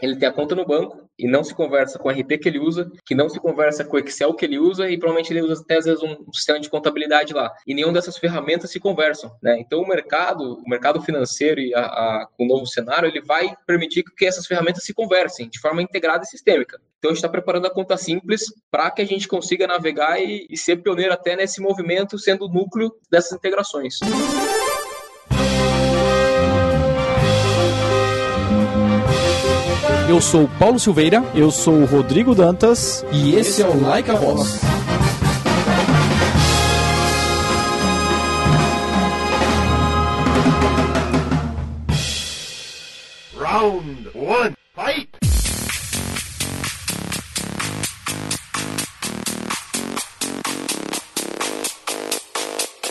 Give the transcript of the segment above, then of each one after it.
ele tem a conta no banco e não se conversa com o RP que ele usa, que não se conversa com o Excel que ele usa e provavelmente ele usa até às vezes um sistema de contabilidade lá. E nenhuma dessas ferramentas se conversam, né? Então o mercado, o mercado financeiro e a, a, o novo cenário, ele vai permitir que essas ferramentas se conversem de forma integrada e sistêmica. Então a gente está preparando a conta simples para que a gente consiga navegar e, e ser pioneiro até nesse movimento, sendo o núcleo dessas integrações. Eu sou o Paulo Silveira. Eu sou o Rodrigo Dantas. E esse é o Like a Boss. Round 1, fight!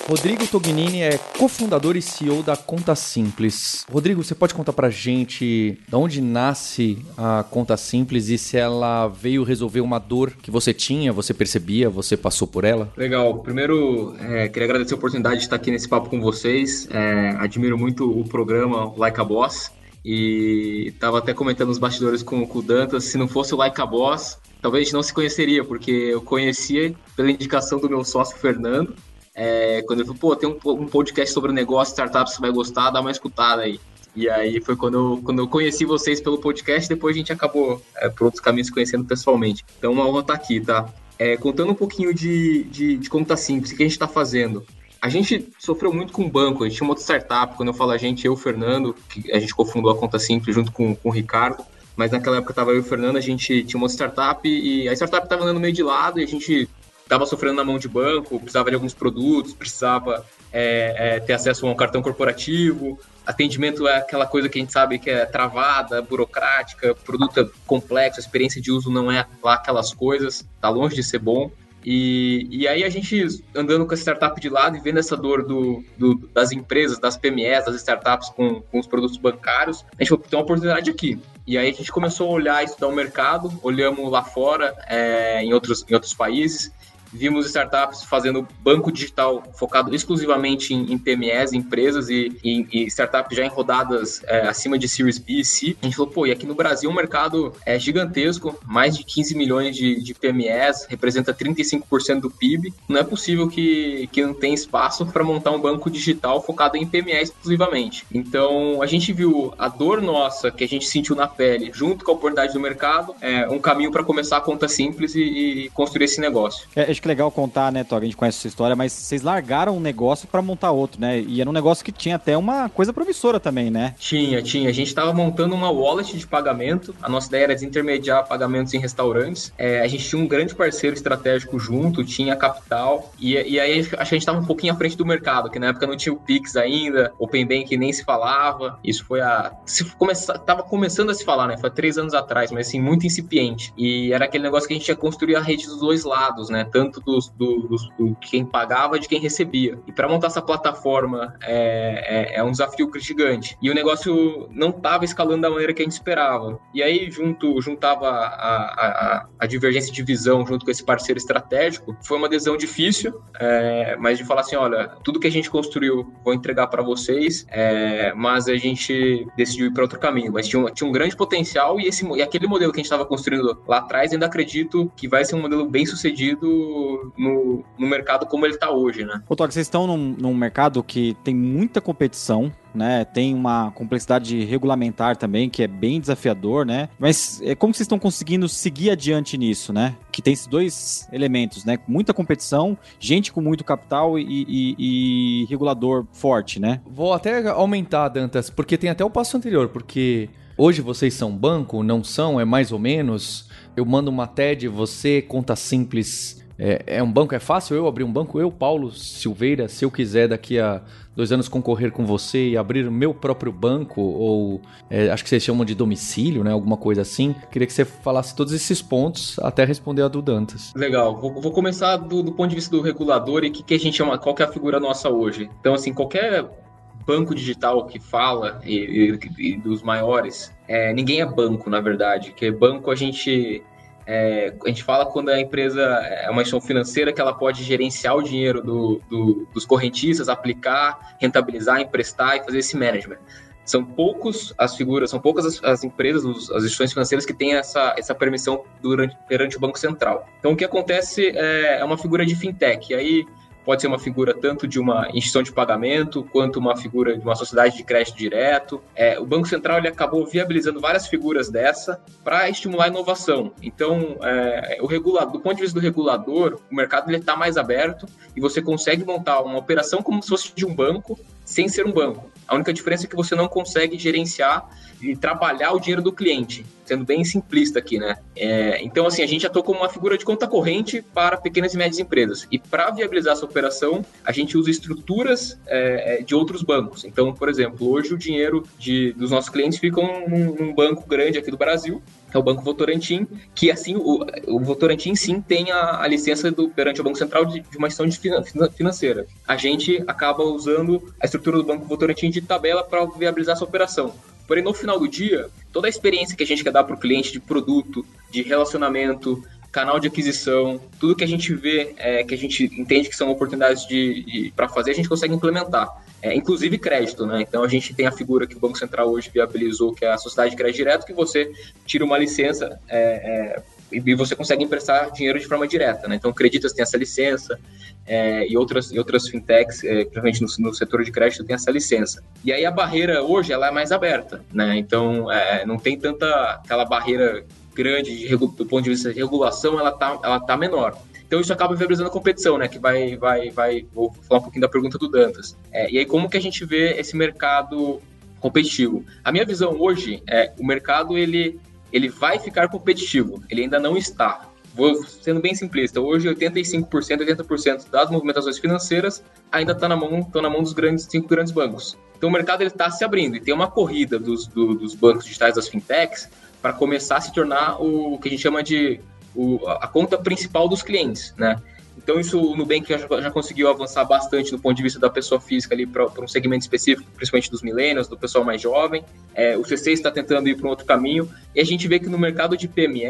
Rodrigo Tognini é cofundador e CEO da Conta Simples. Rodrigo, você pode contar pra gente de onde nasce a Conta Simples e se ela veio resolver uma dor que você tinha, você percebia, você passou por ela? Legal. Primeiro, é, queria agradecer a oportunidade de estar aqui nesse papo com vocês. É, admiro muito o programa Like a Boss. E estava até comentando nos bastidores com, com o Dantas, se não fosse o Like a Boss, talvez não se conheceria, porque eu conhecia pela indicação do meu sócio Fernando, é, quando ele falou, pô, tem um, um podcast sobre negócio, startups, você vai gostar, dá uma escutada aí. E aí foi quando eu, quando eu conheci vocês pelo podcast, depois a gente acabou é, por outros caminhos conhecendo pessoalmente. Então, uma honra estar aqui, tá? É, contando um pouquinho de, de, de como tá simples, o que a gente está fazendo. A gente sofreu muito com o banco, a gente tinha uma outra startup, quando eu falo a gente, eu e o Fernando, que a gente cofundou a Conta Simples junto com, com o Ricardo, mas naquela época estava eu e o Fernando, a gente tinha uma startup e a startup estava andando meio de lado e a gente estava sofrendo na mão de banco, precisava de alguns produtos, precisava é, é, ter acesso a um cartão corporativo. Atendimento é aquela coisa que a gente sabe que é travada, burocrática, produto é complexo, a experiência de uso não é lá aquelas coisas, tá longe de ser bom. E, e aí a gente andando com a startup de lado e vendo essa dor do, do das empresas, das PMEs, das startups com, com os produtos bancários, a gente falou, tem uma oportunidade aqui. E aí a gente começou a olhar, estudar o mercado, olhamos lá fora, é, em, outros, em outros países, vimos startups fazendo banco digital focado exclusivamente em, em PMEs, empresas e, e, e, startups já em rodadas é, acima de Series B e C. A gente falou, pô, e aqui no Brasil o mercado é gigantesco, mais de 15 milhões de, de PMEs, representa 35% do PIB. Não é possível que, que não tenha espaço para montar um banco digital focado em PMEs exclusivamente. Então, a gente viu a dor nossa que a gente sentiu na pele, junto com a oportunidade do mercado, é um caminho para começar a conta simples e, e construir esse negócio. É, acho que é legal contar, né, Tog? A gente conhece essa história, mas vocês largaram um negócio para montar outro, né? E era um negócio que tinha até uma coisa promissora também, né? Tinha, tinha. A gente estava montando uma wallet de pagamento. A nossa ideia era desintermediar pagamentos em restaurantes. É, a gente tinha um grande parceiro estratégico junto, tinha capital. E, e aí acho que a gente estava um pouquinho à frente do mercado, que na época não tinha o Pix ainda, Open Bank nem se falava. Isso foi a. Se começa, tava começando a se falar, né? Foi três anos atrás, mas assim, muito incipiente. E era aquele negócio que a gente ia construir a rede dos dois lados, né? Tanto tanto dos, do, dos, do quem pagava de quem recebia. E para montar essa plataforma é, é, é, um desafio gigante. E o negócio não estava escalando da maneira que a gente esperava. E aí, junto, juntava a, a, a divergência de visão junto com esse parceiro estratégico, foi uma decisão difícil, é, mas de falar assim: olha, tudo que a gente construiu vou entregar para vocês, é, mas a gente decidiu ir para outro caminho. Mas tinha um, tinha um grande potencial e, esse, e aquele modelo que a gente estava construindo lá atrás, ainda acredito que vai ser um modelo bem sucedido no, no, mercado como ele está hoje, né? Ô, Toque, vocês estão num, num mercado que tem muita competição, né? Tem uma complexidade regulamentar também que é bem desafiador, né? Mas é, como vocês estão conseguindo seguir adiante nisso, né? Que tem esses dois elementos, né? Muita competição, gente com muito capital e, e, e regulador forte, né? Vou até aumentar, Dantas, porque tem até o passo anterior, porque hoje vocês são banco, não são, é mais ou menos. Eu mando uma TED, você conta simples é, é, um banco, é fácil eu abrir um banco? Eu, Paulo Silveira, se eu quiser daqui a dois anos concorrer com você e abrir o meu próprio banco, ou é, acho que vocês chamam de domicílio, né? Alguma coisa assim. Queria que você falasse todos esses pontos até responder a do Dantas. Legal. Vou, vou começar do, do, ponto de vista do regulador e que, que a gente chama, qual é a figura nossa hoje. Então, assim, qualquer banco digital que fala e, e, e dos maiores, é, ninguém é banco, na verdade. Que banco a gente é, a gente fala quando a empresa é uma instituição financeira que ela pode gerenciar o dinheiro do, do, dos correntistas, aplicar, rentabilizar, emprestar e fazer esse management. são poucos as figuras, são poucas as, as empresas, os, as instituições financeiras que têm essa, essa permissão durante, perante o Banco Central. Então, o que acontece é, é uma figura de fintech. E aí, pode ser uma figura tanto de uma instituição de pagamento quanto uma figura de uma sociedade de crédito direto. É, o Banco Central ele acabou viabilizando várias figuras dessa para estimular a inovação. Então, é, o regulador, do ponto de vista do regulador, o mercado está mais aberto e você consegue montar uma operação como se fosse de um banco sem ser um banco. A única diferença é que você não consegue gerenciar e trabalhar o dinheiro do cliente, sendo bem simplista aqui, né? É, então, assim, a gente atua como uma figura de conta corrente para pequenas e médias empresas. E para viabilizar essa operação, a gente usa estruturas é, é, de outros bancos. Então, por exemplo, hoje o dinheiro de, dos nossos clientes fica num, num banco grande aqui do Brasil, o Banco Votorantim, que assim, o, o Votorantim sim tem a, a licença do, perante o Banco Central de, de uma instituição de financeira. A gente acaba usando a estrutura do Banco Votorantim de tabela para viabilizar essa operação. Porém, no final do dia, toda a experiência que a gente quer dar para o cliente de produto, de relacionamento, canal de aquisição, tudo que a gente vê, é, que a gente entende que são oportunidades de, de para fazer, a gente consegue implementar. É, inclusive crédito, né? Então a gente tem a figura que o Banco Central hoje viabilizou, que é a sociedade de crédito direto, que você tira uma licença é, é e você consegue emprestar dinheiro de forma direta, né? Então, Creditas tem essa licença é, e, outras, e outras fintechs, é, principalmente no, no, setor de crédito, tem essa licença. E aí a barreira hoje ela é mais aberta, né? Então, não tem tanta aquela barreira grande de, do ponto de vista de regulação, ela tá, ela tá menor. Então isso acaba viabilizando a competição, né? Que vai, vai, vai. Vou falar um pouquinho da pergunta do Dantas. É, e aí como que a gente vê esse mercado competitivo? A minha visão hoje é o mercado ele ele vai ficar competitivo. Ele ainda não está. Vou sendo bem simplista. Hoje 85%, 80% das movimentações financeiras ainda está na mão, estão na mão dos grandes cinco grandes bancos. Então o mercado ele está se abrindo e tem uma corrida dos, do, dos bancos digitais, das fintechs, para começar a se tornar o que a gente chama de o, a conta principal dos clientes, né? Então, isso o Nubank já, já conseguiu avançar bastante do ponto de vista da pessoa física ali para um segmento específico, principalmente dos millennials, do pessoal mais jovem. É, o C6 está tentando ir para um outro caminho. E a gente vê que no mercado de PME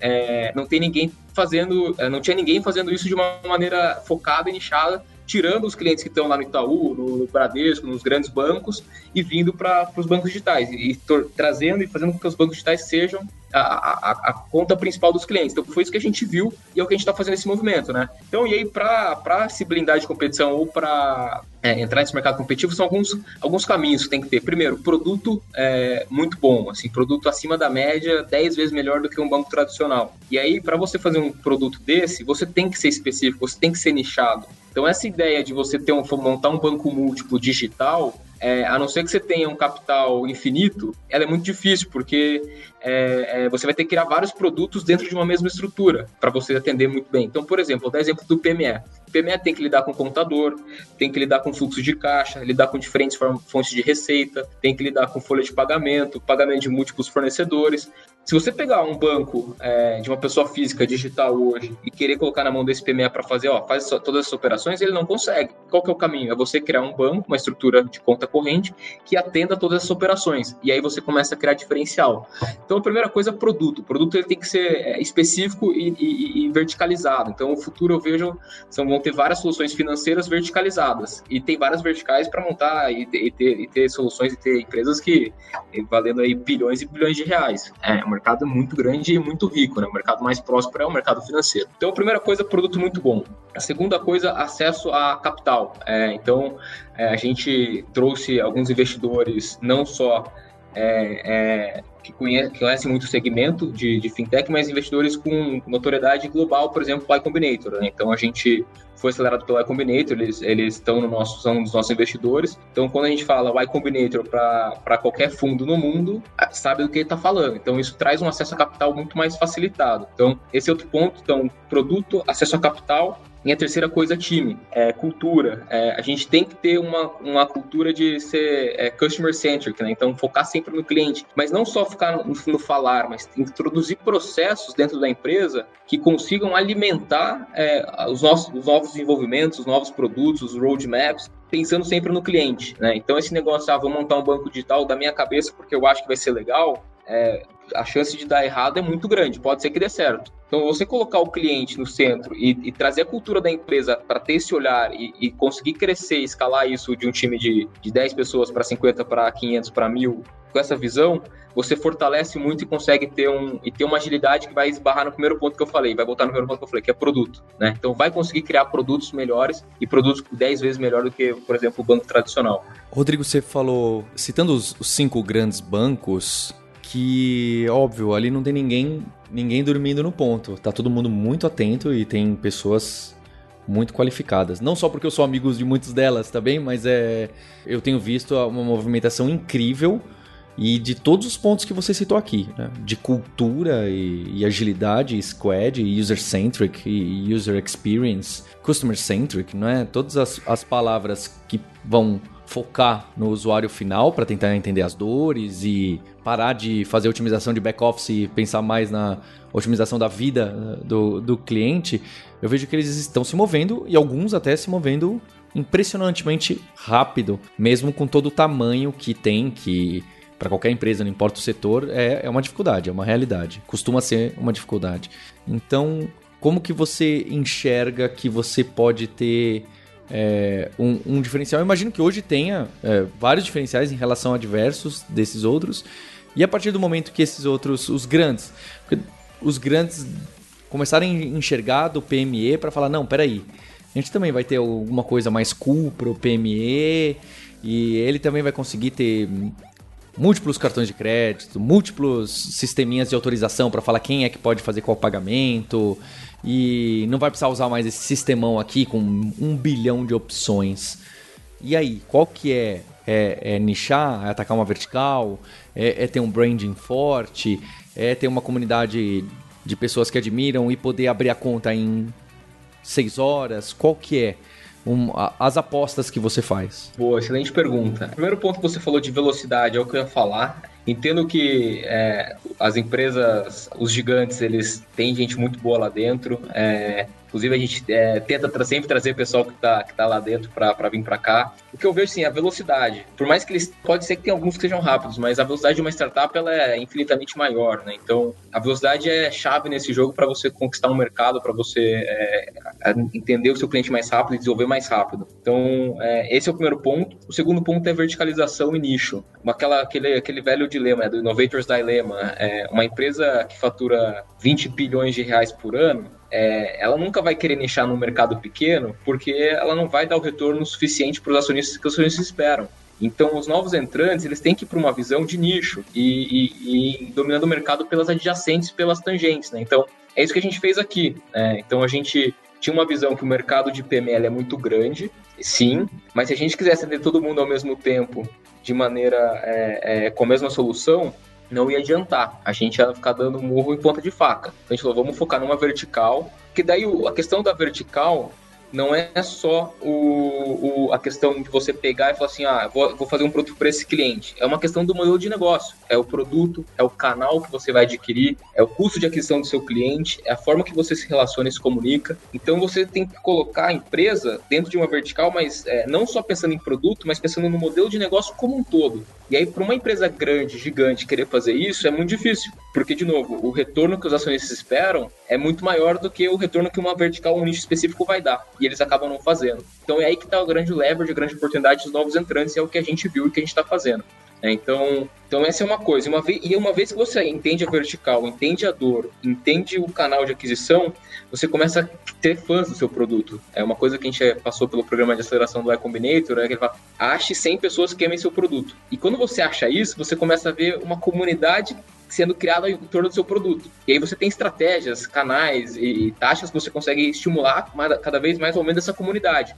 é, não tem ninguém fazendo, é, não tinha ninguém fazendo isso de uma maneira focada e nichada, tirando os clientes que estão lá no Itaú, no, Bradesco, nos grandes bancos e vindo para os bancos digitais e, trazendo e fazendo com que os bancos digitais sejam a, a, a, conta principal dos clientes. Então foi isso que a gente viu e é o que a gente está fazendo nesse movimento, né? Então, e aí, para se blindar de competição ou para é, entrar nesse mercado competitivo, são alguns, alguns caminhos que tem que ter. Primeiro, produto é, muito bom, assim, produto acima da média, 10 vezes melhor do que um banco tradicional. E aí, para você fazer um produto desse, você tem que ser específico, você tem que ser nichado. Então, essa ideia de você ter um, montar um banco múltiplo digital é, a não ser que você tenha um capital infinito, ela é muito difícil, porque é, é, você vai ter que criar vários produtos dentro de uma mesma estrutura para você atender muito bem. Então, por exemplo, vou dar exemplo do PME. O PME tem que lidar com contador, tem que lidar com fluxo de caixa, lidar com diferentes fontes de receita, tem que lidar com folha de pagamento, pagamento de múltiplos fornecedores. Se você pegar um banco é, de uma pessoa física digital hoje e querer colocar na mão desse PME para fazer, ó, faz todas essas operações, ele não consegue. Qual que é o caminho? É você criar um banco, uma estrutura de conta corrente que atenda todas essas operações. E aí você começa a criar diferencial. Então, a primeira coisa é produto. O produto ele tem que ser é, específico e, e, e verticalizado. Então, o futuro eu vejo são, vão ter várias soluções financeiras verticalizadas. E tem várias verticais para montar e, e, ter, e ter soluções e ter empresas que valendo aí bilhões e bilhões de reais. É, mercado muito grande e muito rico, né? O mercado mais próspero é o mercado financeiro. Então, a primeira coisa, produto muito bom. A segunda coisa, acesso a capital. É, então, é, a gente trouxe alguns investidores, não só é, é que, conhece, que conhecem muito o segmento de, de, fintech, mas investidores com notoriedade global, por exemplo, o Y Combinator. Né? Então, a gente foi acelerado pelo Y Combinator, eles, eles estão no nosso, são dos nossos investidores. Então, quando a gente fala Y Combinator para qualquer fundo no mundo, sabe do que está falando. Então, isso traz um acesso a capital muito mais facilitado. Então, esse é outro ponto. Então, produto, acesso a capital e a terceira coisa, time, é, cultura. É, a gente tem que ter uma, uma cultura de ser é, customer-centric, né? Então, focar sempre no cliente. Mas não só ficar no, no, falar, mas introduzir processos dentro da empresa que consigam alimentar é, os, nossos, os novos desenvolvimentos, os novos produtos, os roadmaps, pensando sempre no cliente, né? Então, esse negócio, ah, vou montar um banco digital da minha cabeça porque eu acho que vai ser legal, é, a chance de dar errado é muito grande, pode ser que dê certo. Então, você colocar o cliente no centro e, e trazer a cultura da empresa para ter esse olhar e, e, conseguir crescer, escalar isso de um time de, de 10 pessoas para 50, para 500, para 1000, com essa visão, você fortalece muito e consegue ter, um, e ter uma agilidade que vai esbarrar no primeiro ponto que eu falei, vai voltar no primeiro ponto que eu falei, que é produto. Né? Então vai conseguir criar produtos melhores e produtos 10 vezes melhor do que, por exemplo, o banco tradicional. Rodrigo, você falou, citando os, os cinco grandes bancos, que, óbvio, ali não tem ninguém, ninguém dormindo no ponto. Tá todo mundo muito atento e tem pessoas muito qualificadas. Não só porque eu sou amigo de muitas delas, tá bem? Mas é, eu tenho visto uma movimentação incrível e de todos os pontos que você citou aqui, né? de cultura e, e agilidade, squad, user-centric e user experience, customer-centric, não é? Todas as, as palavras que vão focar no usuário final para tentar entender as dores e parar de fazer otimização de back-office e pensar mais na otimização da vida né, do, do cliente, eu vejo que eles estão se movendo e alguns até se movendo impressionantemente rápido, mesmo com todo o tamanho que tem, que para qualquer empresa, não importa o setor, é, é uma dificuldade, é uma realidade. Costuma ser uma dificuldade. Então, como que você enxerga que você pode ter é, um, um, diferencial? Eu imagino que hoje tenha é, vários diferenciais em relação a diversos desses outros. E a partir do momento que esses outros, os grandes, os grandes começarem a enxergar do PME para falar, não, peraí, a gente também vai ter alguma coisa mais cool pro PME e ele também vai conseguir ter múltiplos cartões de crédito, múltiplos sisteminhas de autorização para falar quem é que pode fazer qual pagamento e não vai precisar usar mais esse sistemão aqui com um bilhão de opções. E aí, qual que é? É, é nichar, é atacar uma vertical, é, é ter um branding forte, é ter uma comunidade de pessoas que admiram e poder abrir a conta em seis horas? Qual que é? um, a, as apostas que você faz? Boa, excelente pergunta. Primeiro ponto que você falou de velocidade é o que eu ia falar. Entendo que é, as empresas, os gigantes, eles têm gente muito boa lá dentro. É, Inclusive, a gente é, tenta tra sempre trazer o pessoal que está que tá lá dentro para vir para cá. O que eu vejo, assim, a velocidade. Por mais que eles... Pode ser que tenha alguns que sejam rápidos, mas a velocidade de uma startup, ela é infinitamente maior, né? Então, a velocidade é chave nesse jogo para você conquistar um mercado, para você é, entender o seu cliente mais rápido e desenvolver mais rápido. Então, é, esse é o primeiro ponto. O segundo ponto é verticalização e nicho. Aquela, aquele, aquele velho dilema, é, do Innovators Dilemma. É, uma empresa que fatura 20 bilhões de reais por ano, é, ela nunca vai querer nichar no mercado pequeno porque ela não vai dar o retorno suficiente para os acionistas que os acionistas esperam. Então, os novos entrantes, eles têm que ir para uma visão de nicho e, e, e, dominando o mercado pelas adjacentes, pelas tangentes, né? Então, é isso que a gente fez aqui. Né? Então, a gente tinha uma visão que o mercado de PML é muito grande, sim, mas se a gente quisesse atender todo mundo ao mesmo tempo, de maneira é, é, com a mesma solução, não ia adiantar. A gente ia ficar dando murro em ponta de faca. Então a gente falou, vamos focar numa vertical, que daí a questão da vertical não é só o, o, a questão de você pegar e falar assim, ah, vou, vou fazer um produto para esse cliente. É uma questão do modelo de negócio. É o produto, é o canal que você vai adquirir, é o custo de aquisição do seu cliente, é a forma que você se relaciona e se comunica. Então você tem que colocar a empresa dentro de uma vertical, mas é, não só pensando em produto, mas pensando no modelo de negócio como um todo. E aí, para uma empresa grande, gigante, querer fazer isso é muito difícil, porque, de novo, o retorno que os acionistas esperam é muito maior do que o retorno que uma vertical, um nicho específico vai dar e eles acabam não fazendo. Então é aí que está o grande leverage, a grande oportunidade dos novos entrantes, é o que a gente viu e que a gente está fazendo. É, então, então essa é uma coisa. Uma vez, e uma vez que você entende a vertical, entende a dor, entende o canal de aquisição, você começa a ter fãs do seu produto. É uma coisa que a gente passou pelo programa de aceleração do Y Combinator, é que ele fala, ache 100 pessoas que amem seu produto. E quando você acha isso, você começa a ver uma comunidade sendo criada em torno do seu produto. E aí você tem estratégias, canais e taxas que você consegue estimular cada vez mais ou menos essa comunidade.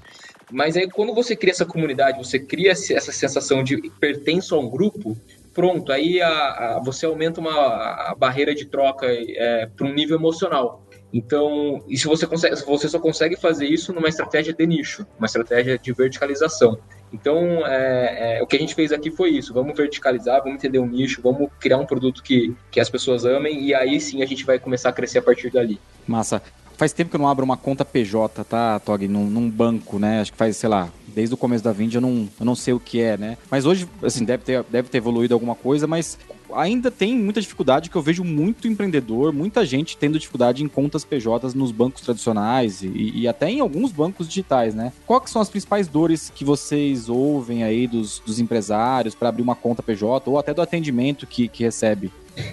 Mas aí quando você cria essa comunidade, você cria essa sensação de pertenço a um grupo, pronto, aí a, a, você aumenta uma a barreira de troca é, para um nível emocional. Então, e se você consegue, você só consegue fazer isso numa estratégia de nicho, uma estratégia de verticalização. Então, é, é, o que a gente fez aqui foi isso: vamos verticalizar, vamos entender um nicho, vamos criar um produto que, que as pessoas amem, e aí sim a gente vai começar a crescer a partir dali. Massa. Faz tempo que eu não abro uma conta PJ, tá, Tog, num, num banco, né? Acho que faz, sei lá, desde o começo da Vind eu não, eu não sei o que é, né? Mas hoje, assim, deve ter, deve ter evoluído alguma coisa, mas ainda tem muita dificuldade que eu vejo muito empreendedor, muita gente tendo dificuldade em contas PJs nos bancos tradicionais e, e até em alguns bancos digitais, né? Quais são as principais dores que vocês ouvem aí dos, dos empresários para abrir uma conta PJ ou até do atendimento que, que recebe?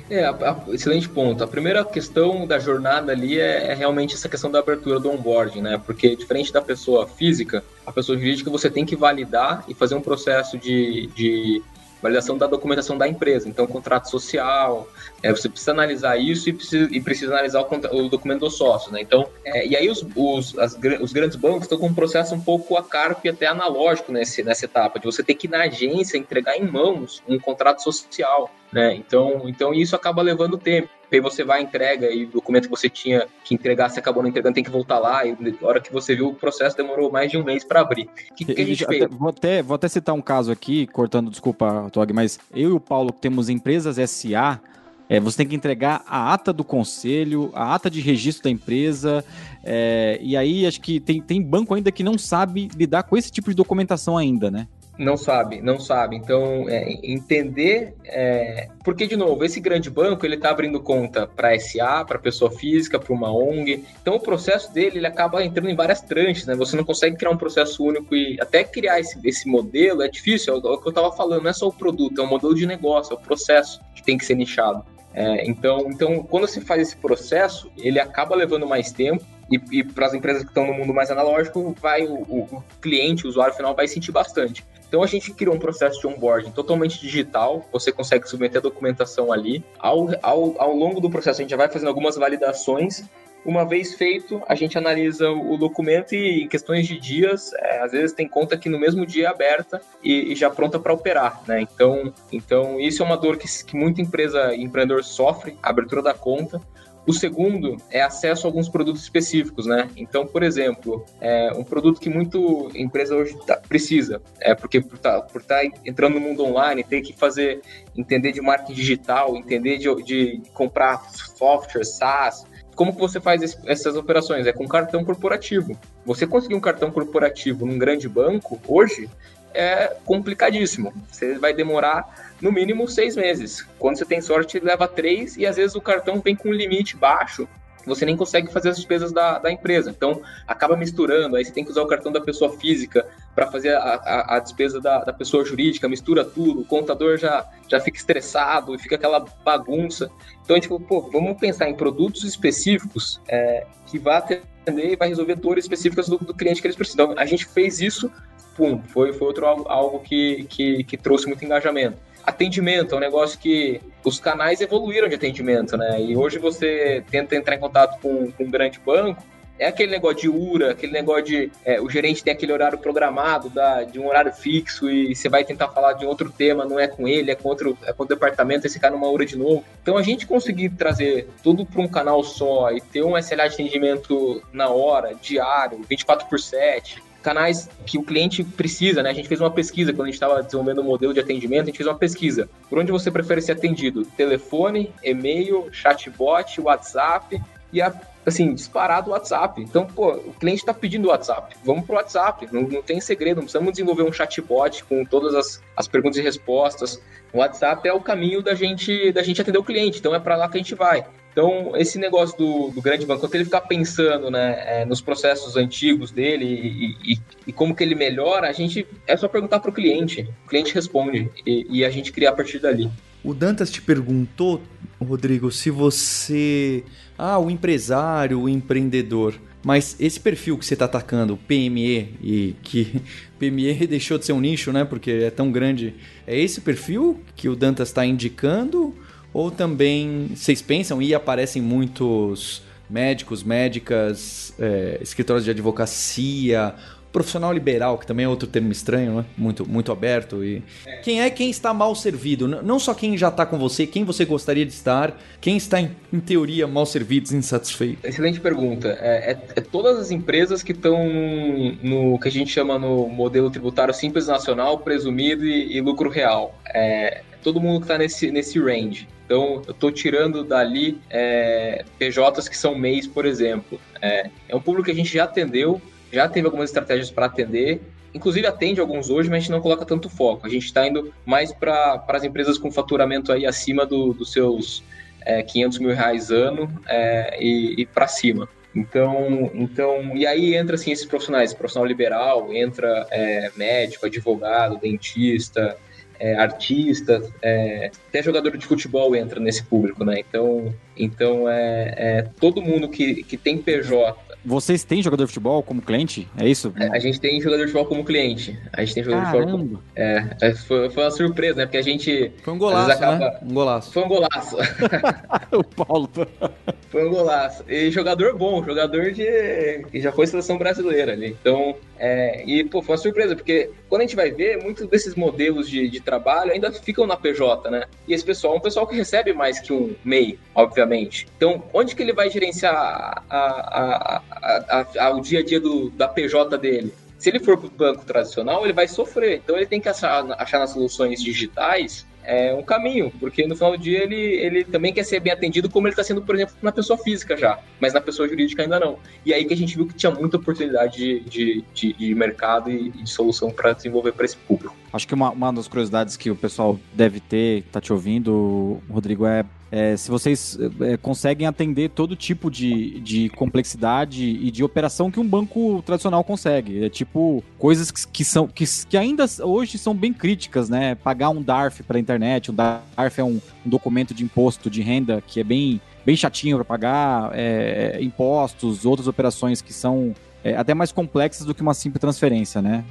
É, a, a, excelente ponto. A primeira questão da jornada ali é, é, realmente essa questão da abertura do onboarding, né? Porque diferente da pessoa física, a pessoa jurídica você tem que validar e fazer um processo de, de validação da documentação da empresa. Então, contrato social, é, você precisa analisar isso e precisa, e precisa analisar o, o, documento do sócio, né? Então, é, e aí os, os, as, os grandes bancos estão com um processo um pouco a carpe até analógico nesse, nessa etapa, de você ter que ir na agência entregar em mãos um contrato social, né? Então, então isso acaba levando tempo. Aí você vai, entrega e o documento que você tinha que entregar, você acabou não entregando, tem que voltar lá. E na hora que você viu, o processo demorou mais de um mês para abrir. O que, que, a gente fez? Até, vou, até, vou até citar um caso aqui, cortando, desculpa, Tog, mas eu e o Paulo temos empresas SA. É, você tem que entregar a ata do conselho, a ata de registro da empresa, é, e aí acho que tem, tem banco ainda que não sabe lidar com esse tipo de documentação ainda, né? Não sabe, não sabe. Então, é, entender. É... Porque, de novo, esse grande banco ele está abrindo conta para SA, para pessoa física, para uma ONG. Então, o processo dele ele acaba entrando em várias tranches, né? Você não consegue criar um processo único e até criar esse, esse modelo é difícil. É o que eu estava falando, não é só o produto, é um modelo de negócio, é o processo que tem que ser nichado. É, então, então, quando se faz esse processo, ele acaba levando mais tempo. E, e para as empresas que estão no mundo mais analógico, vai o, o, cliente, o usuário final, vai sentir bastante. Então a gente criou um processo de onboarding totalmente digital, você consegue submeter a documentação ali. Ao, ao, ao longo do processo a gente já vai fazendo algumas validações uma vez feito, a gente analisa o documento e em questões de dias, é, às vezes tem conta que no mesmo dia é aberta e, e já pronta para operar, né? Então, então isso é uma dor que, que muita empresa, empreendedor sofre, a abertura da conta. O segundo é acesso a alguns produtos específicos, né? Então, por exemplo, é um produto que muito empresa hoje tá, precisa, é porque por estar tá, tá entrando no mundo online, tem que fazer, entender de marketing digital, entender de, de comprar software, SaaS, como que você faz essas operações? É com cartão corporativo. Você conseguir um cartão corporativo num grande banco, hoje, é complicadíssimo. Você vai demorar no mínimo seis meses. Quando você tem sorte, leva três e às vezes o cartão vem com um limite baixo. Você nem consegue fazer as despesas da, da empresa. Então, acaba misturando. Aí você tem que usar o cartão da pessoa física para fazer a, a, a despesa da, da, pessoa jurídica, mistura tudo. O contador já, já fica estressado e fica aquela bagunça. Então, a gente falou, pô, vamos pensar em produtos específicos é, que vá atender e vai resolver dores específicas do, do cliente que eles precisam. Então, a gente fez isso, pum, foi, foi outro algo, algo que, que, que trouxe muito engajamento atendimento, é um negócio que os canais evoluíram de atendimento, né? E hoje você tenta entrar em contato com, com um grande banco, é aquele negócio de URA, aquele negócio de é, o gerente tem aquele horário programado, da, de um horário fixo, e você vai tentar falar de outro tema, não é com ele, é com outro, é com o departamento, esse cara numa URA de novo. Então a gente conseguir trazer tudo para um canal só e ter um SLA de atendimento na hora, diário, 24 por 7, canais que o cliente precisa, né? A gente fez uma pesquisa quando a gente estava desenvolvendo o um modelo de atendimento, a gente fez uma pesquisa. Por onde você prefere ser atendido? Telefone, e-mail, chatbot, WhatsApp e a assim, disparado o WhatsApp. Então, pô, o cliente está pedindo o WhatsApp. Vamos pro WhatsApp. Não, não tem segredo, não precisamos desenvolver um chatbot com todas as, as perguntas e respostas. O WhatsApp é o caminho da gente, da gente atender o cliente. Então é para lá que a gente vai. Então, esse negócio do, do grande banco, quando ele ficar pensando né, é, nos processos antigos dele e, e, e, como que ele melhora, a gente é só perguntar para o cliente. O cliente responde e, e a gente cria a partir dali. O Dantas te perguntou, Rodrigo, se você. Ah, o empresário, o empreendedor. Mas esse perfil que você está atacando, PME, e que PME deixou de ser um nicho, né? Porque é tão grande. É esse perfil que o Dantas está indicando? Ou também vocês pensam e aparecem muitos médicos, médicas, é, escritórios de advocacia, profissional liberal, que também é outro termo estranho, né? muito, muito aberto. E quem é quem está mal servido? Não só quem já está com você, quem você gostaria de estar, quem está em, em teoria mal servido, insatisfeito. Excelente pergunta. É, é, é todas as empresas que estão no, que a gente chama no modelo tributário simples nacional, presumido e, e lucro real. É, todo mundo que está nesse, nesse range. Então, eu estou tirando dali é, PJs que são MEIs, por exemplo. É, é um público que a gente já atendeu, já teve algumas estratégias para atender inclusive atende alguns hoje, mas a gente não coloca tanto foco. A gente está indo mais para as empresas com faturamento aí acima do, dos seus é, 500 mil reais ano é, e, e para cima. Então, então, e aí entra assim esses profissionais, profissional liberal, entra é, médico, advogado, dentista, é, artista, é, até jogador de futebol entra nesse público, né? Então, então é, é todo mundo que, que tem PJ vocês têm jogador de futebol como cliente? É isso? É, a gente tem jogador de futebol como cliente. A gente tem jogador Caramba. de futebol como... É, é, foi, foi uma surpresa, né? Porque a gente... Foi um golaço, acaba... né? Um golaço. Foi um golaço. o Paulo... foi um golaço. E jogador bom, jogador de... que já foi seleção brasileira ali. Então, é... e, pô, foi uma surpresa, porque quando a gente vai ver, muitos desses modelos de, de trabalho ainda ficam na PJ, né? E esse pessoal é um pessoal que recebe mais que um MEI, obviamente. Então, onde que ele vai gerenciar a, a, a, a, o dia a dia do, da PJ dele? Se ele for para o banco tradicional, ele vai sofrer. Então, ele tem que achar, achar nas soluções digitais é um caminho, porque no final do dia ele, ele também quer ser bem atendido, como ele está sendo, por exemplo, na pessoa física já, mas na pessoa jurídica ainda não. E aí que a gente viu que tinha muita oportunidade de, de, de, mercado e de solução para desenvolver para esse público. Acho que uma, uma das curiosidades que o pessoal deve ter, tá te ouvindo, Rodrigo, é é, se vocês é, conseguem atender todo tipo de, de complexidade e de operação que um banco tradicional consegue. É tipo coisas que, que são que, que ainda hoje são bem críticas, né? Pagar um DARF para a internet, um DARF é um, um, documento de imposto de renda que é bem, bem chatinho para pagar, é, é, impostos, outras operações que são é, até mais complexas do que uma simples transferência, né?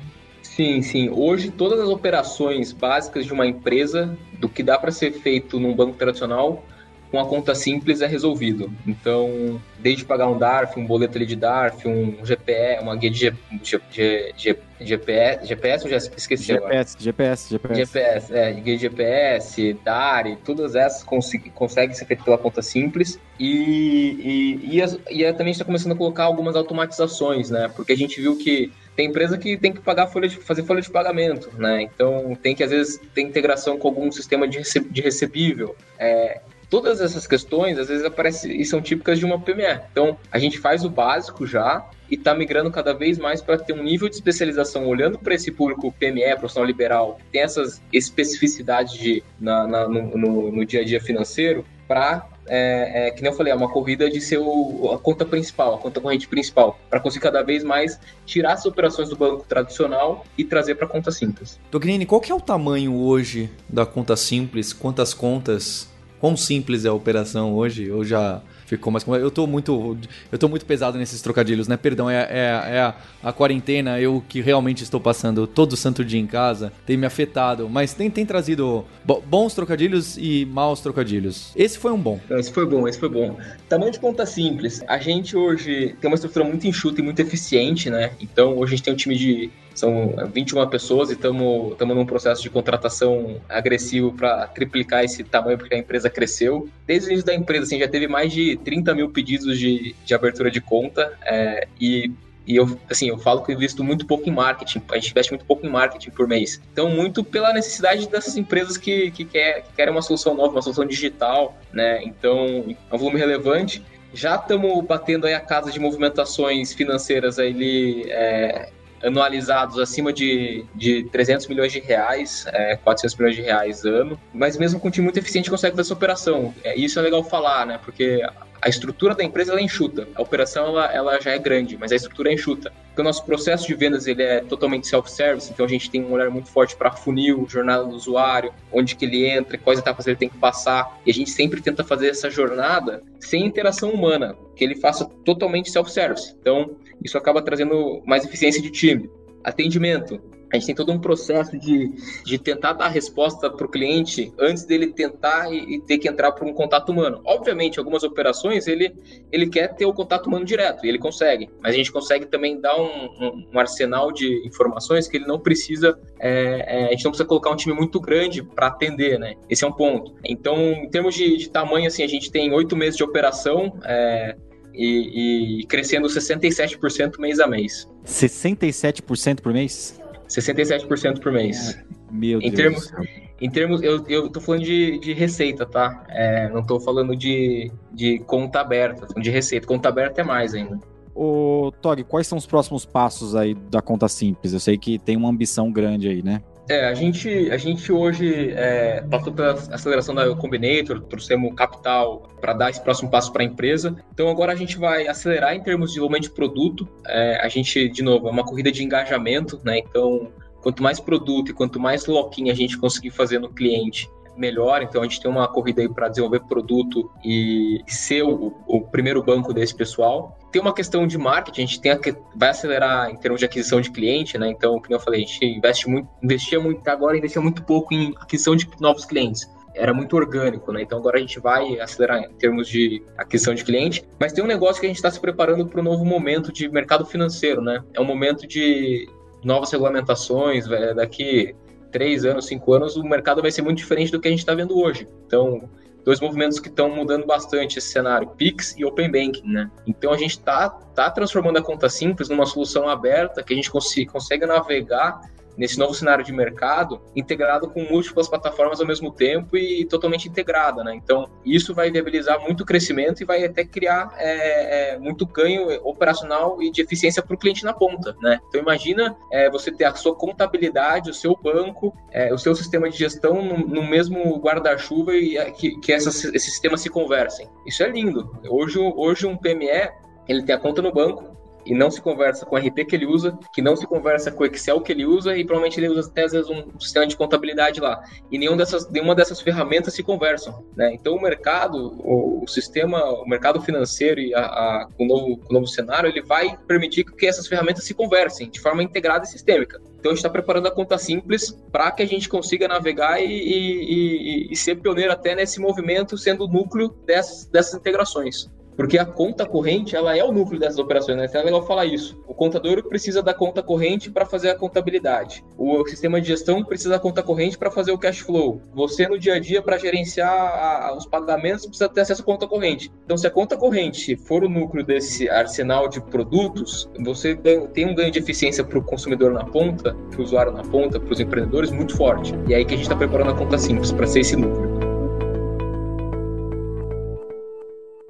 Sim, sim. Hoje todas as operações básicas de uma empresa, do que dá para ser feito num banco tradicional, com a conta simples é resolvido. Então, desde pagar um DARF, um boleto ali de DARF, um GPE, uma guia de G, G, G, GPS, GPS eu já esqueci GPS, agora. GPS, GPS. GPS, é, guia de GPS, DARI, todas essas conseguem consegue ser feitas pela conta simples. E, e, e, as, e também está começando a colocar algumas automatizações, né? Porque a gente viu que tem empresa que tem que pagar folha de, fazer folha de pagamento, né? Então tem que às vezes ter integração com algum sistema de, de recebível. É, todas essas questões às vezes aparecem e são típicas de uma PME. Então, a gente faz o básico já e está migrando cada vez mais para ter um nível de especialização, olhando para esse público PME, profissional liberal, tem essas especificidades de, na, na no, no, no, dia a dia financeiro, para, é, é, que nem eu falei, é uma corrida de ser a conta principal, a conta corrente principal, para conseguir cada vez mais tirar as operações do banco tradicional e trazer para conta simples. Dogrini, qual que é o tamanho hoje da conta simples? Quantas contas quão simples é a operação hoje, ou já ficou mais. Eu tô muito. Eu tô muito pesado nesses trocadilhos, né? Perdão, é, é, é a, a, quarentena, eu que realmente estou passando todo santo dia em casa, tem me afetado. Mas tem, tem trazido bons trocadilhos e maus trocadilhos. Esse foi um bom. Esse foi bom, esse foi bom. Tamanho de conta simples. A gente hoje tem uma estrutura muito enxuta e muito eficiente, né? Então hoje a gente tem um time de são 21 pessoas e estamos num processo de contratação agressivo para triplicar esse tamanho, porque a empresa cresceu. Desde o início da empresa, assim, já teve mais de 30 mil pedidos de, de abertura de conta é, e e eu, assim, eu falo que eu invisto muito pouco em marketing, a gente investe muito pouco em marketing por mês. Então, muito pela necessidade dessas empresas que, que, quer, que querem uma solução nova, uma solução digital, né? Então, é um volume relevante. Já estamos batendo aí a casa de movimentações financeiras aí, é, anualizados acima de, de 300 milhões de reais, é, 400 milhões de reais ano, mas mesmo com um time muito eficiente consegue fazer essa operação. É, isso é legal falar, né? Porque a estrutura da empresa ela é enxuta, a operação ela, ela já é grande, mas a estrutura é enxuta. Porque o nosso processo de vendas ele é totalmente self-service, então a gente tem um olhar muito forte para funil, jornada do usuário, onde que ele entra, quais etapas ele tem que passar, e a gente sempre tenta fazer essa jornada sem interação humana, que ele faça totalmente self-service. Então, isso acaba trazendo mais eficiência de time. Atendimento a gente tem todo um processo de, de tentar dar resposta para o cliente antes dele tentar e, e ter que entrar por um contato humano. Obviamente, algumas operações ele, ele quer ter o contato humano direto e ele consegue, mas a gente consegue também dar um, um, um arsenal de informações que ele não precisa, é, é, a gente não precisa colocar um time muito grande para atender, né? Esse é um ponto. Então, em termos de, de tamanho, assim, a gente tem oito meses de operação. É, e, e crescendo 67% mês a mês. 67% por mês? 67% por mês. Meu em Deus. Termos, em termos, eu, eu tô falando de, de receita, tá? É, não tô falando de, de conta aberta, tô falando de receita. Conta aberta é mais ainda. ô, Tog, quais são os próximos passos aí da conta simples? Eu sei que tem uma ambição grande aí, né? É, a gente, a gente hoje é, passou pela aceleração da Combinator, trouxemos capital para dar esse próximo passo para a empresa. Então agora a gente vai acelerar em termos de desenvolvimento de produto. É, a gente, de novo, é uma corrida de engajamento, né? Então, quanto mais produto e quanto mais lock-in a gente conseguir fazer no cliente, melhor. Então a gente tem uma corrida aí para desenvolver produto e ser o, o, primeiro banco desse pessoal. Tem uma questão de marketing, a gente tem a, vai acelerar em termos de aquisição de cliente, né? Então, como eu falei, a gente investe muito, investia muito, agora investia muito pouco em aquisição de novos clientes era muito orgânico, né? Então agora a gente vai acelerar em termos de aquisição de cliente, mas tem um negócio que a gente está se preparando para um novo momento de mercado financeiro, né? É um momento de novas regulamentações, daqui três anos, cinco anos, o mercado vai ser muito diferente do que a gente está vendo hoje. Então, dois movimentos que estão mudando bastante esse cenário, Pix e Open Banking, né? Então a gente está tá transformando a conta simples numa solução aberta que a gente cons consegue navegar nesse novo cenário de mercado, integrado com múltiplas plataformas ao mesmo tempo e totalmente integrada, né? Então, isso vai viabilizar muito crescimento e vai até criar é, é, muito ganho operacional e de eficiência para o cliente na ponta, né? Então, imagina é, você ter a sua contabilidade, o seu banco, é, o seu sistema de gestão no, no mesmo guarda-chuva e é, que, que essas, esses sistemas se conversem. Isso é lindo. Hoje, hoje um PME ele tem a conta no banco, e não se conversa com o RP que ele usa, que não se conversa com o Excel que ele usa e provavelmente ele usa até às vezes um sistema de contabilidade lá. E nenhum dessas, nenhuma dessas ferramentas se conversam. Né? Então o mercado, o, o sistema, o mercado financeiro e a, a, o, novo, o novo cenário, ele vai permitir que essas ferramentas se conversem de forma integrada e sistêmica. Então a gente está preparando a conta simples para que a gente consiga navegar e, e, e, e, ser pioneiro até nesse movimento, sendo o núcleo dessas, dessas integrações. Porque a conta corrente, ela é o núcleo dessas operações, né? Então é legal falar isso. O contador precisa da conta corrente para fazer a contabilidade. O sistema de gestão precisa da conta corrente para fazer o cash flow. Você, no dia a dia, para gerenciar a, os pagamentos, precisa ter acesso à conta corrente. Então, se a conta corrente for o núcleo desse arsenal de produtos, você tem um ganho de eficiência para o consumidor na ponta, para o usuário na ponta, para os empreendedores, muito forte. E é aí que a gente está preparando a conta simples para ser esse núcleo.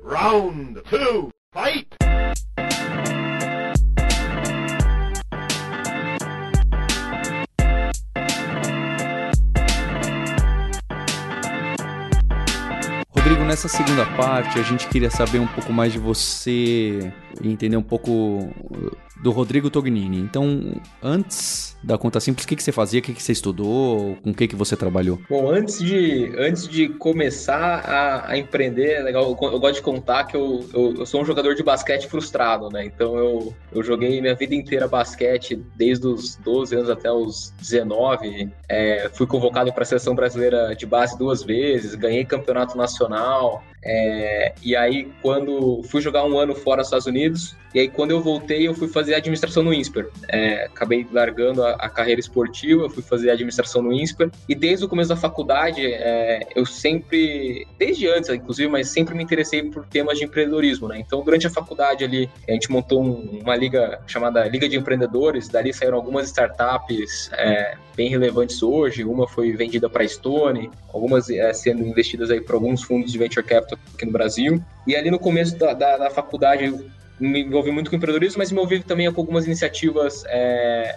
Round two, fight! Nessa segunda parte, a gente queria saber um pouco mais de você e entender um pouco do Rodrigo Tognini. Então, antes da conta simples, o que, que você fazia, o que, que você estudou, com o que, que você trabalhou? Bom, antes de, antes de começar a, a empreender, é legal, eu, eu, gosto de contar que eu, eu, eu, sou um jogador de basquete frustrado, né? Então eu, eu joguei minha vida inteira basquete, desde os 12 anos até os 19. É, fui convocado para a seleção brasileira de base duas vezes, ganhei campeonato nacional. now É, e aí, quando fui jogar um ano fora dos Estados Unidos, e aí quando eu voltei, eu fui fazer administração no INSPER. É, acabei largando a, a, carreira esportiva, fui fazer administração no INSPER. E desde o começo da faculdade, é, eu sempre, desde antes, inclusive, mas sempre me interessei por temas de empreendedorismo, né? Então, durante a faculdade ali, a gente montou um, uma liga chamada Liga de Empreendedores. Dali saíram algumas startups é, bem relevantes hoje. Uma foi vendida para a Stone, algumas é, sendo investidas aí por alguns fundos de venture capital aqui no Brasil. E ali no começo da, da, da faculdade, me envolvi muito com empreendedorismo, mas me envolvi também com algumas iniciativas é,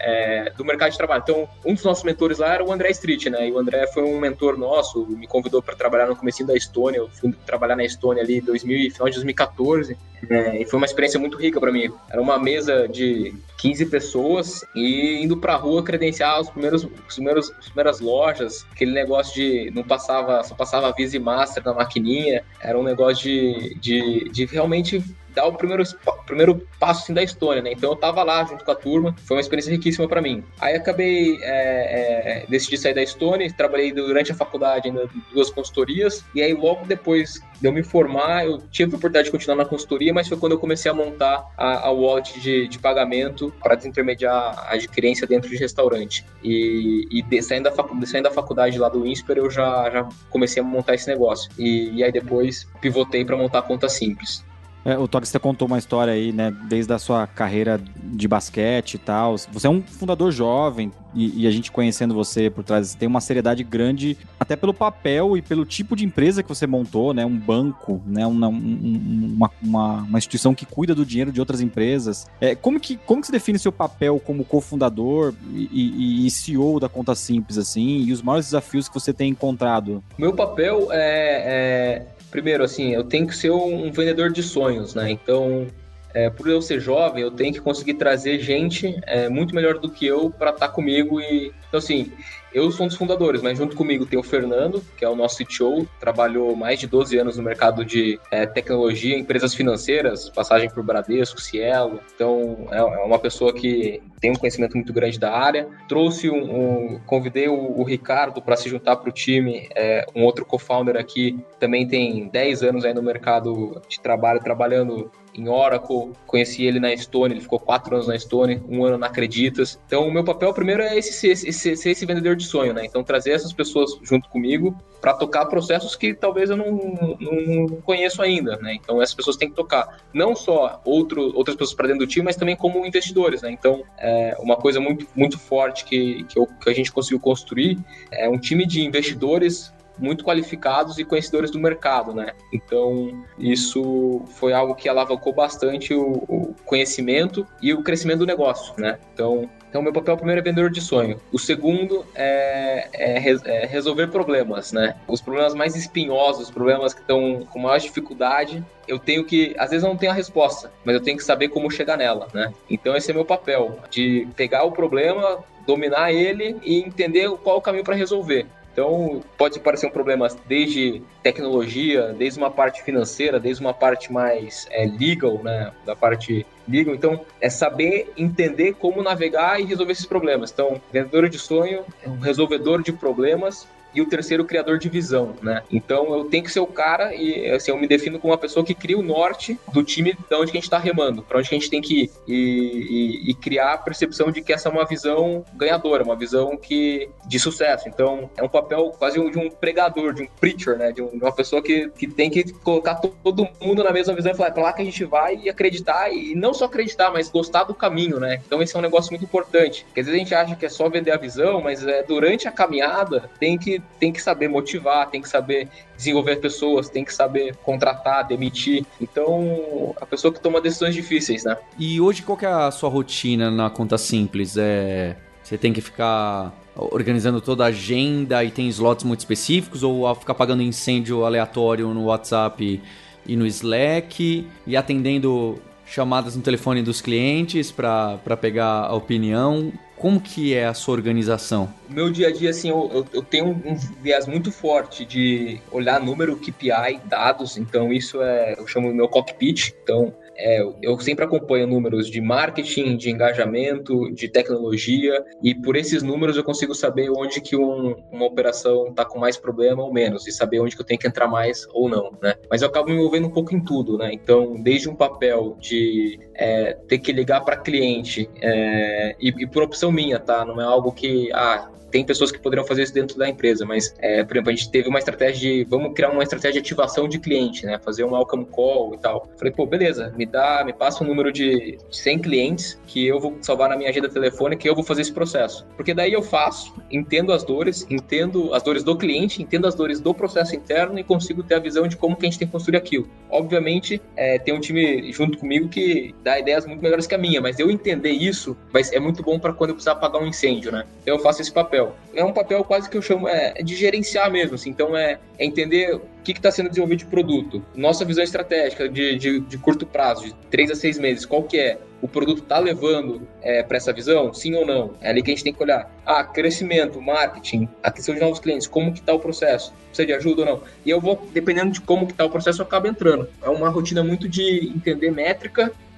é, do mercado de trabalho. Então, um dos nossos mentores lá era o André Street, né? E o André foi um mentor nosso, me convidou para trabalhar no começo da Estônia. Eu fui trabalhar na Estônia ali 2000, final de 2014. É, e foi uma experiência muito rica para mim. Era uma mesa de 15 pessoas e indo pra rua credenciar os primeiros, os primeiros, as primeiras lojas, aquele negócio de não passava, só passava Visa e Master na maquininha, era um negócio de, de, de realmente dar o primeiro, primeiro passo assim, da Estônia, né? Então eu tava lá junto com a turma, foi uma experiência riquíssima para mim. Aí acabei, é, é, decidi sair da Estônia, trabalhei durante a faculdade em duas consultorias, e aí logo depois de eu me formar, eu tive a oportunidade de continuar na consultoria, mas foi quando eu comecei a montar a, a wallet de, de pagamento para desintermediar a adquirência dentro de restaurante. E, e de, saindo, da facu, saindo da faculdade lá do INSPER, eu já, já comecei a montar esse negócio. E, e aí depois pivotei para montar a conta simples. É, o Tog, você contou uma história aí, né, desde a sua carreira de basquete e tal. Você é um fundador jovem e, e, a gente conhecendo você por trás, tem uma seriedade grande, até pelo papel e pelo tipo de empresa que você montou, né, um banco, né, uma, uma, uma, uma instituição que cuida do dinheiro de outras empresas. É, como, que, como que você define seu papel como cofundador e, e, e CEO da Conta Simples, assim, e os maiores desafios que você tem encontrado? Meu papel é, é primeiro, assim, eu tenho que ser um vendedor de sonhos, né? Então, é, por eu ser jovem, eu tenho que conseguir trazer gente é, muito melhor do que eu para estar tá comigo. E, então, assim, eu sou um dos fundadores, mas junto comigo tem o Fernando, que é o nosso CTO, trabalhou mais de 12 anos no mercado de é, tecnologia, empresas financeiras, passagem por Bradesco, Cielo. Então, é, é uma pessoa que tem um conhecimento muito grande da área. Trouxe um, um convidei o, o Ricardo para se juntar para o time, é, um outro co-founder aqui, também tem 10 anos aí no mercado de trabalho, trabalhando em Oracle, conheci ele na Stone, ele ficou quatro anos na Stone, um ano na Acreditas. Então, o meu papel primeiro é esse, esse, esse, ser esse vendedor de sonho, né? Então, trazer essas pessoas junto comigo para tocar processos que talvez eu não, não, conheço ainda, né? Então, essas pessoas têm que tocar não só outro, outras pessoas para dentro do time, mas também como investidores, né? Então, é uma coisa muito, muito forte que, que, eu, que a gente conseguiu construir é um time de investidores muito qualificados e conhecedores do mercado, né? Então, isso foi algo que alavancou bastante o, o conhecimento e o crescimento do negócio, né? Então, então, meu papel primeiro é vendedor de sonho. O segundo é, é, é, resolver problemas, né? Os problemas mais espinhosos, os problemas que estão com maior dificuldade, eu tenho que, às vezes eu não tenho a resposta, mas eu tenho que saber como chegar nela, né? Então, esse é meu papel, de pegar o problema, dominar ele e entender qual o caminho para resolver. Então, pode parecer um problema desde tecnologia, desde uma parte financeira, desde uma parte mais é, legal, né, da parte legal. Então, é saber entender como navegar e resolver esses problemas. Então, vendedor de sonho, um resolvedor de problemas e o terceiro, criador de visão, né? Então eu tenho que ser o cara e assim, eu me defino como uma pessoa que cria o norte do time de onde a gente está remando, para onde a gente tem que ir e, e, e, criar a percepção de que essa é uma visão ganhadora, uma visão que de sucesso. Então é um papel quase de um pregador, de um preacher, né? De, uma pessoa que, que tem que colocar todo mundo na mesma visão e falar é para lá que a gente vai e acreditar e não só acreditar, mas gostar do caminho, né? Então esse é um negócio muito importante. Porque às vezes a gente acha que é só vender a visão, mas é durante a caminhada tem que tem que saber motivar, tem que saber desenvolver pessoas, tem que saber contratar, demitir. Então, a pessoa que toma decisões difíceis, né? E hoje qual que é a sua rotina na conta simples? É você tem que ficar organizando toda a agenda e tem slots muito específicos ou ficar pagando incêndio aleatório no WhatsApp e no Slack e atendendo chamadas no telefone dos clientes para pegar a opinião? Como que é a sua organização? Meu dia a dia, assim, eu, eu, eu, tenho um viés muito forte de olhar número, KPI, dados, então isso é, eu chamo meu cockpit, então é, eu sempre acompanho números de marketing, de engajamento, de tecnologia, e por esses números eu consigo saber onde que um, uma operação está com mais problema ou menos, e saber onde que eu tenho que entrar mais ou não, né? Mas eu acabo me envolvendo um pouco em tudo, né? Então, desde um papel de é, ter que ligar para cliente, é, e, e por opção minha, tá? Não é algo que, ah, tem pessoas que poderiam fazer isso dentro da empresa, mas, é, por exemplo, a gente teve uma estratégia de, vamos criar uma estratégia de ativação de cliente, né? Fazer um welcome call e tal. Falei, pô, beleza, me dá, me passa um número de 100 clientes que eu vou salvar na minha agenda telefônica e eu vou fazer esse processo. Porque daí eu faço, entendo as dores, entendo as dores do cliente, entendo as dores do processo interno e consigo ter a visão de como que a gente tem que construir aquilo. Obviamente, é, tem um time junto comigo que dá ideias muito melhores que a minha, mas eu entender isso vai, é muito bom para quando eu precisar apagar um incêndio, né? Então eu faço esse papel papel. É um papel quase que eu chamo é, de gerenciar mesmo, assim. Então é, é entender o que está sendo desenvolvido de produto. Nossa visão estratégica de, de, de, curto prazo, de três a seis meses, qual que é? O produto está levando é, para essa visão? Sim ou não? É ali que a gente tem que olhar. Ah, crescimento, marketing, aquisição de novos clientes, como que está o processo? Precisa de ajuda ou não? E eu vou, dependendo de como que está o processo, eu acabo entrando. É uma rotina muito de entender métrica é,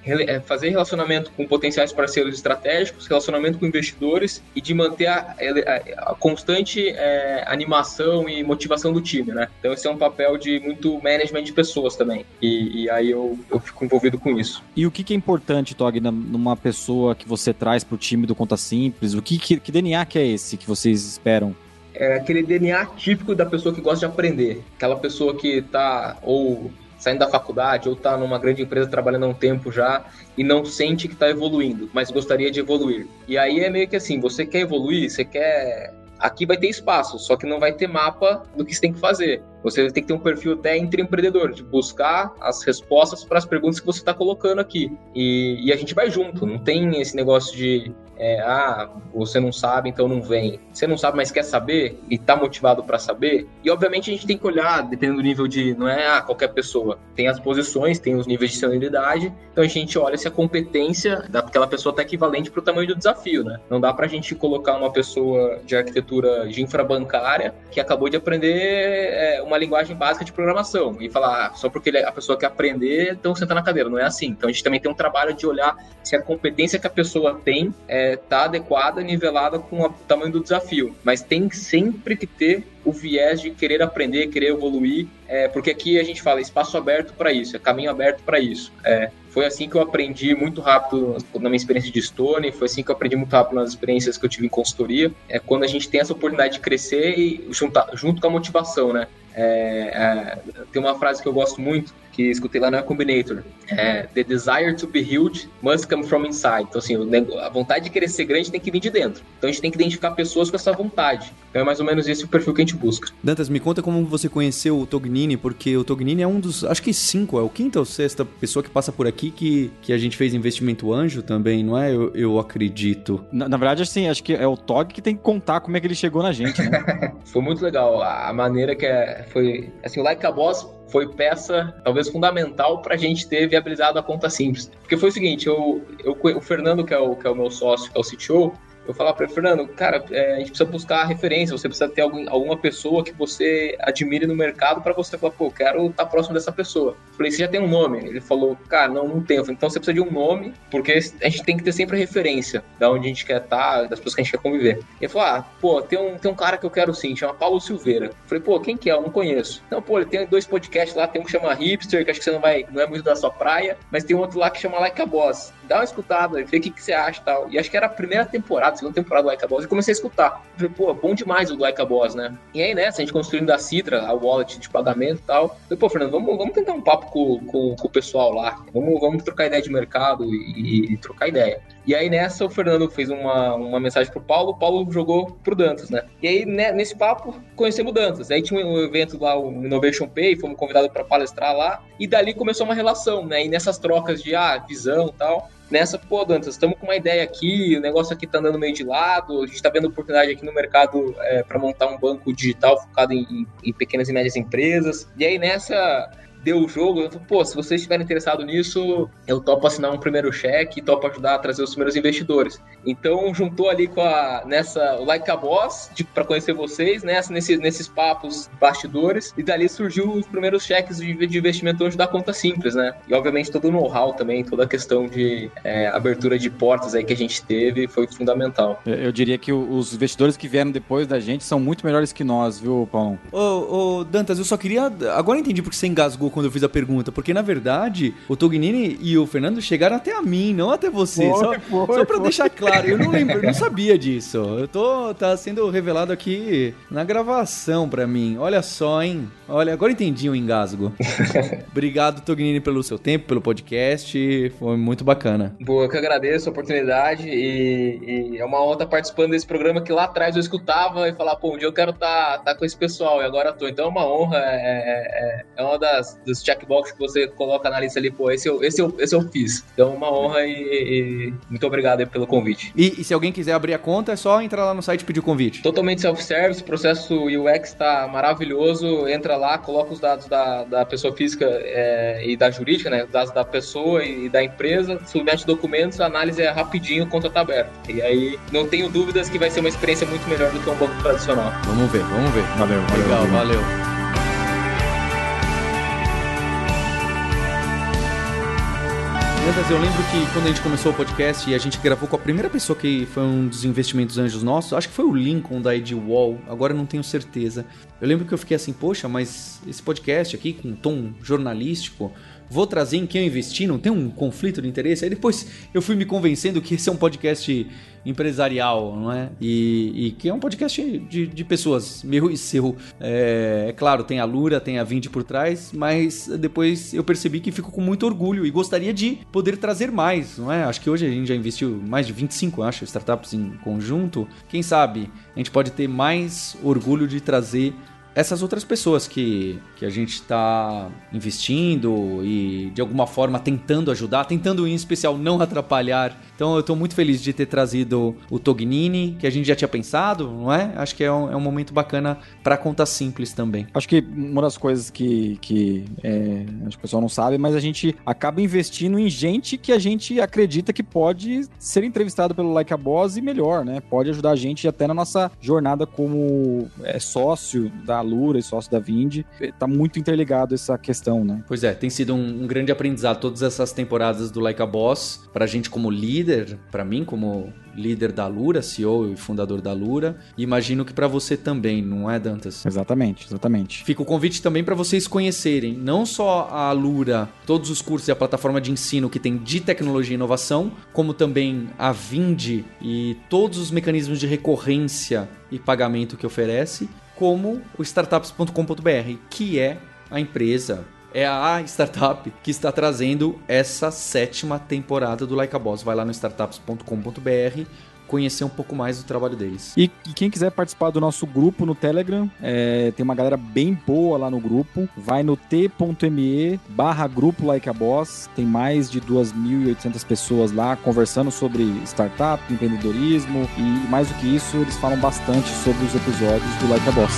fazer relacionamento com potenciais parceiros estratégicos, relacionamento com investidores e de manter a, a, a constante é, animação e motivação do time, né? Então esse é um papel de muito management de pessoas também. E, e aí eu, eu fico envolvido com isso. E o que, que é importante, Tog, numa pessoa que você traz para o time do Conta Simples? O que, que, que DNA que é esse que vocês esperam é aquele DNA típico da pessoa que gosta de aprender. Aquela pessoa que está ou saindo da faculdade ou está numa grande empresa trabalhando há um tempo já e não sente que está evoluindo, mas gostaria de evoluir. E aí é meio que assim, você quer evoluir, você quer aqui vai ter espaço, só que não vai ter mapa do que você tem que fazer. Você tem que ter um perfil até entre empreendedor, de buscar as respostas para as perguntas que você está colocando aqui. E, e, a gente vai junto, não tem esse negócio de é, ah, você não sabe, então não vem. Você não sabe, mas quer saber e está motivado para saber. E obviamente a gente tem que olhar, dependendo do nível de, não é ah, qualquer pessoa. Tem as posições, tem os níveis de senioridade. Então a gente olha se a competência daquela pessoa está equivalente para o tamanho do desafio, né? Não dá para a gente colocar uma pessoa de arquitetura de infrabancária que acabou de aprender é, uma linguagem básica de programação e falar ah, só porque a pessoa quer aprender, então senta na cadeira. Não é assim. Então a gente também tem um trabalho de olhar se a competência que a pessoa tem é, está adequada, nivelada com o tamanho do desafio. Mas tem sempre que ter o viés de querer aprender, querer evoluir, é, porque aqui a gente fala espaço aberto para isso, é caminho aberto para isso. É, foi assim que eu aprendi muito rápido na minha experiência de Stone, foi assim que eu aprendi muito rápido nas experiências que eu tive em consultoria. É quando a gente tem essa oportunidade de crescer e juntar, junto com a motivação, né? É, é, tem uma frase que eu gosto muito, que escutei lá no Combinator. É, The desire to be huge must come from inside. Então, assim, a vontade de querer ser grande tem que vir de dentro. Então, a gente tem que identificar pessoas com essa vontade. Então, é mais ou menos esse o perfil que a gente busca. Dantas, me conta como você conheceu o Tognini, porque o Tognini é um dos, acho que cinco, é o quinta ou sexta pessoa que passa por aqui que, que a gente fez investimento anjo também, não é? Eu, eu acredito. Na, na, verdade, assim, acho que é o Tog que tem que contar como é que ele chegou na gente, né? Foi muito legal a maneira que é foi assim, o Like a Boss foi peça talvez fundamental para a gente ter viabilizado a conta simples. Porque foi o seguinte, eu, eu, o Fernando, que é o, que é o meu sócio, que é o CTO, eu falava para Fernando, cara, é, a gente precisa buscar referência, você precisa ter algum, alguma pessoa que você admire no mercado para você falar, pô, quero estar tá próximo dessa pessoa. Eu falei, você já tem um nome? Ele falou, cara, não, não tenho. Então você precisa de um nome, porque a gente tem que ter sempre referência da onde a gente quer estar, tá, das pessoas que a gente quer conviver. Ele falou, ah, pô, tem um, tem um cara que eu quero sim, chama Paulo Silveira. Eu falei, pô, quem que é? Eu não conheço. Não, pô, ele tem dois podcasts lá, tem um que chama Hipster, que acho que você não vai, não é muito da sua praia, mas tem outro lá que chama Like a Boss. Dá uma escutada, vê o que, que você acha e tal. E acho que era a primeira temporada, segunda temporada do Like a Boss e comecei a escutar. Falei, pô, bom demais o do Like a Boss, né? E aí nessa, a gente construindo a Citra, a wallet de pagamento e tal. Falei, pô, Fernando, vamos, vamos tentar um papo com, com, com o pessoal lá. Vamos, vamos trocar ideia de mercado e, e, trocar ideia. E aí nessa, o Fernando fez uma, uma mensagem pro Paulo, o Paulo jogou pro Dantas, né? E aí né, nesse papo, conhecemos o Dantas. Aí tinha um evento lá, o Innovation Pay, fomos convidados para palestrar lá. E dali começou uma relação, né? E nessas trocas de, ah, visão e tal nessa, pô, Dantas, estamos com uma ideia aqui, o negócio aqui tá andando meio de lado, a gente está vendo oportunidade aqui no mercado é, para montar um banco digital focado em, em, pequenas e médias empresas. E aí nessa deu o jogo, eu falei, pô, se vocês estiverem interessados nisso, eu topo assinar um primeiro cheque, topo ajudar a trazer os primeiros investidores. Então, juntou ali com a, nessa, o Like a Boss, para conhecer vocês, nesse, nesses papos bastidores, e dali surgiu os primeiros cheques de, de investimento hoje da conta simples, né? E, obviamente, todo o know-how também, toda a questão de é, abertura de portas aí que a gente teve foi fundamental. Eu, eu diria que os investidores que vieram depois da gente são muito melhores que nós, viu, Paulo? Ô, ô Dantas, eu só queria... Agora eu entendi porque você engasgou quando eu fiz a pergunta, porque na verdade o Tognini e o Fernando chegaram até a mim, não até você. Foi, só, foi, só pra foi. deixar claro, eu não lembro, eu não sabia disso. Eu tô. tá sendo revelado aqui na gravação pra mim. Olha só, hein? Olha, agora entendi o engasgo. Obrigado, Tognini, pelo seu tempo, pelo podcast. Foi muito bacana. Boa, eu que agradeço a oportunidade e, e é uma honra estar participando desse programa que lá atrás eu escutava e falava, pô, um dia eu quero estar tá, tá com esse pessoal e agora tô. Então é uma honra, é, é, é uma das, dos checkbox que você coloca na lista ali, pô, esse eu, esse eu, esse eu fiz. Então, uma honra e, e muito obrigado pelo convite. E, e, se alguém quiser abrir a conta, é só entrar lá no site e pedir o convite. Totalmente self-service, o processo UX está maravilhoso. Entra lá, coloca os dados da, da pessoa física é, e da jurídica, né? Os dados da pessoa e, e da empresa, submete documentos, a análise é rapidinho, conta tá aberto. E aí, não tenho dúvidas que vai ser uma experiência muito melhor do que um banco tradicional. Vamos ver, vamos ver. Valeu, valeu. Legal, valeu. valeu. Dantas, eu lembro que quando a gente começou o podcast e a gente gravou com a primeira pessoa que foi um dos investimentos anjos nossos, acho que foi o Lincoln da Ed Wall, agora eu não tenho certeza. Eu lembro que eu fiquei assim, poxa, mas esse podcast aqui com tom jornalístico, vou trazer em quem eu investi, não tem um conflito de interesse? Aí depois eu fui me convencendo que esse é um podcast empresarial, não é? E, e que é um podcast de, de pessoas, meu e seu. É, é, claro, tem a Lura, tem a Vinde por trás, mas depois eu percebi que fico com muito orgulho e gostaria de poder trazer mais, não é? Acho que hoje a gente já investiu mais de 25, acho, startups em conjunto. Quem sabe a gente pode ter mais orgulho de trazer essas outras pessoas que, que a gente está investindo e de alguma forma tentando ajudar, tentando em especial não atrapalhar. Então eu estou muito feliz de ter trazido o Tognini, que a gente já tinha pensado, não é? Acho que é um, é um momento bacana para conta simples também. Acho que uma das coisas que, que é, acho que o pessoal não sabe, mas a gente acaba investindo em gente que a gente acredita que pode ser entrevistado pelo Like a Boss e melhor, né? Pode ajudar a gente até na nossa jornada como é, sócio da Lura e sócio da Vind, tá muito interligado essa questão, né? Pois é, tem sido um, um grande aprendizado todas essas temporadas do Like a Boss, pra gente como líder, para mim como líder da Lura, CEO e fundador da Lura, e imagino que para você também, não é, Dantas? Exatamente, exatamente. Fica o convite também para vocês conhecerem não só a Lura, todos os cursos e a plataforma de ensino que tem de tecnologia e inovação, como também a Vind e todos os mecanismos de recorrência e pagamento que oferece, como o startups.com.br, que é a empresa, é a startup que está trazendo essa sétima temporada do Like a Boss. Vai lá no startups.com.br conhecer um pouco mais do trabalho deles. E, e quem quiser participar do nosso grupo no Telegram, é, tem uma galera bem boa lá no grupo. Vai no t.me barra grupo Like a Boss. Tem mais de 2.800 pessoas lá conversando sobre startup, empreendedorismo e mais do que isso, eles falam bastante sobre os episódios do Like a Boss.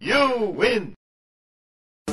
You win!